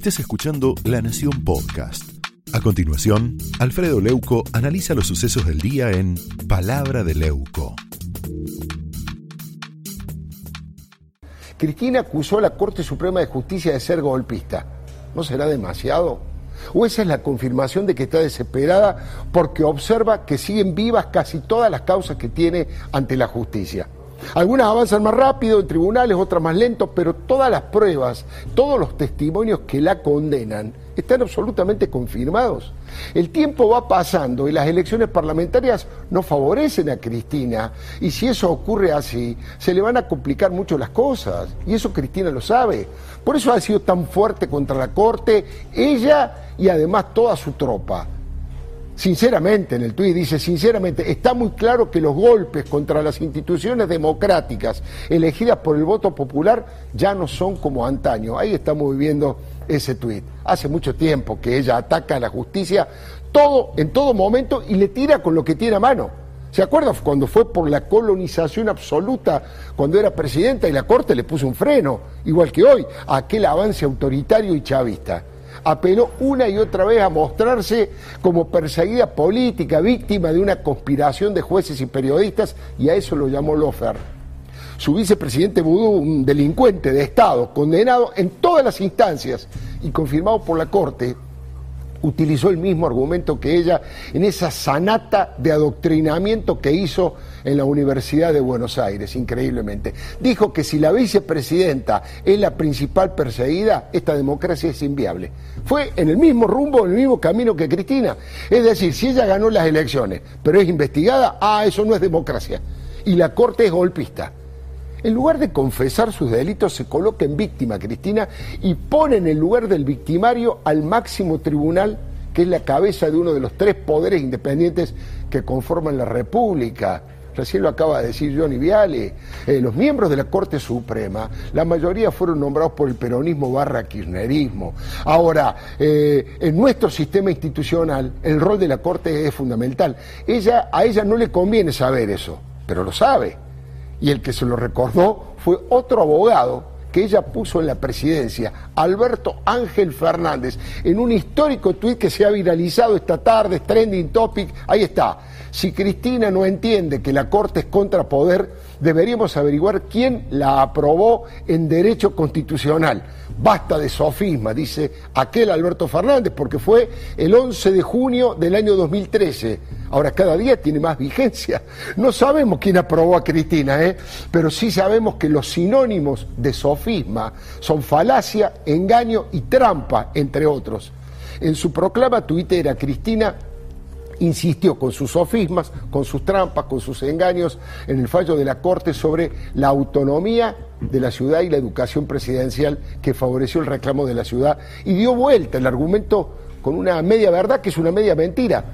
Estés escuchando La Nación Podcast. A continuación, Alfredo Leuco analiza los sucesos del día en Palabra de Leuco. Cristina acusó a la Corte Suprema de Justicia de ser golpista. ¿No será demasiado? ¿O esa es la confirmación de que está desesperada porque observa que siguen vivas casi todas las causas que tiene ante la justicia? Algunas avanzan más rápido en tribunales, otras más lento, pero todas las pruebas, todos los testimonios que la condenan están absolutamente confirmados. El tiempo va pasando y las elecciones parlamentarias no favorecen a Cristina y si eso ocurre así, se le van a complicar mucho las cosas y eso Cristina lo sabe. Por eso ha sido tan fuerte contra la Corte ella y además toda su tropa sinceramente, en el tuit dice, sinceramente, está muy claro que los golpes contra las instituciones democráticas elegidas por el voto popular ya no son como antaño. Ahí estamos viviendo ese tuit. Hace mucho tiempo que ella ataca a la justicia todo, en todo momento y le tira con lo que tiene a mano. ¿Se acuerda cuando fue por la colonización absoluta, cuando era presidenta y la Corte le puso un freno, igual que hoy, a aquel avance autoritario y chavista? Apeló una y otra vez a mostrarse como perseguida política, víctima de una conspiración de jueces y periodistas, y a eso lo llamó Lofer. Su vicepresidente Vudú, un delincuente de Estado, condenado en todas las instancias y confirmado por la Corte, utilizó el mismo argumento que ella en esa sanata de adoctrinamiento que hizo en la Universidad de Buenos Aires, increíblemente. Dijo que si la vicepresidenta es la principal perseguida, esta democracia es inviable. Fue en el mismo rumbo, en el mismo camino que Cristina. Es decir, si ella ganó las elecciones, pero es investigada, ah, eso no es democracia. Y la Corte es golpista. En lugar de confesar sus delitos, se coloca en víctima Cristina y pone en el lugar del victimario al máximo tribunal, que es la cabeza de uno de los tres poderes independientes que conforman la República. Recién lo acaba de decir Johnny Viale. Eh, los miembros de la Corte Suprema, la mayoría fueron nombrados por el peronismo barra kirchnerismo. Ahora, eh, en nuestro sistema institucional, el rol de la Corte es fundamental. Ella, a ella no le conviene saber eso, pero lo sabe y el que se lo recordó fue otro abogado que ella puso en la presidencia, Alberto Ángel Fernández, en un histórico tuit que se ha viralizado esta tarde, trending topic, ahí está. Si Cristina no entiende que la Corte es contrapoder, deberíamos averiguar quién la aprobó en derecho constitucional. Basta de sofisma, dice aquel Alberto Fernández, porque fue el 11 de junio del año 2013. Ahora cada día tiene más vigencia. No sabemos quién aprobó a Cristina, ¿eh? pero sí sabemos que los sinónimos de sofisma son falacia, engaño y trampa, entre otros. En su proclama tuitera, Cristina insistió con sus sofismas, con sus trampas, con sus engaños en el fallo de la Corte sobre la autonomía de la ciudad y la educación presidencial que favoreció el reclamo de la ciudad y dio vuelta el argumento con una media verdad que es una media mentira.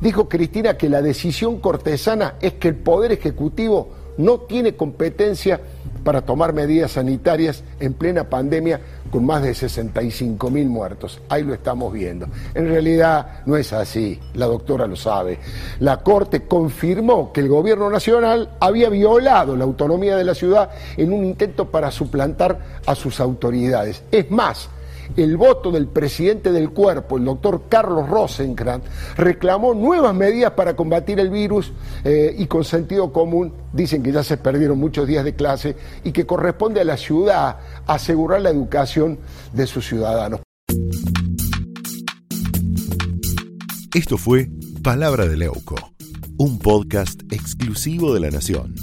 Dijo Cristina que la decisión cortesana es que el Poder Ejecutivo no tiene competencia para tomar medidas sanitarias en plena pandemia con más de 65 mil muertos. Ahí lo estamos viendo. En realidad no es así, la doctora lo sabe. La Corte confirmó que el gobierno nacional había violado la autonomía de la ciudad en un intento para suplantar a sus autoridades. Es más, el voto del presidente del cuerpo, el doctor Carlos Rosenkrantz, reclamó nuevas medidas para combatir el virus eh, y con sentido común dicen que ya se perdieron muchos días de clase y que corresponde a la ciudad asegurar la educación de sus ciudadanos. Esto fue Palabra de Leuco, un podcast exclusivo de La Nación.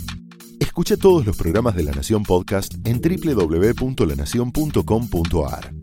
Escucha todos los programas de La Nación Podcast en www.lanacion.com.ar.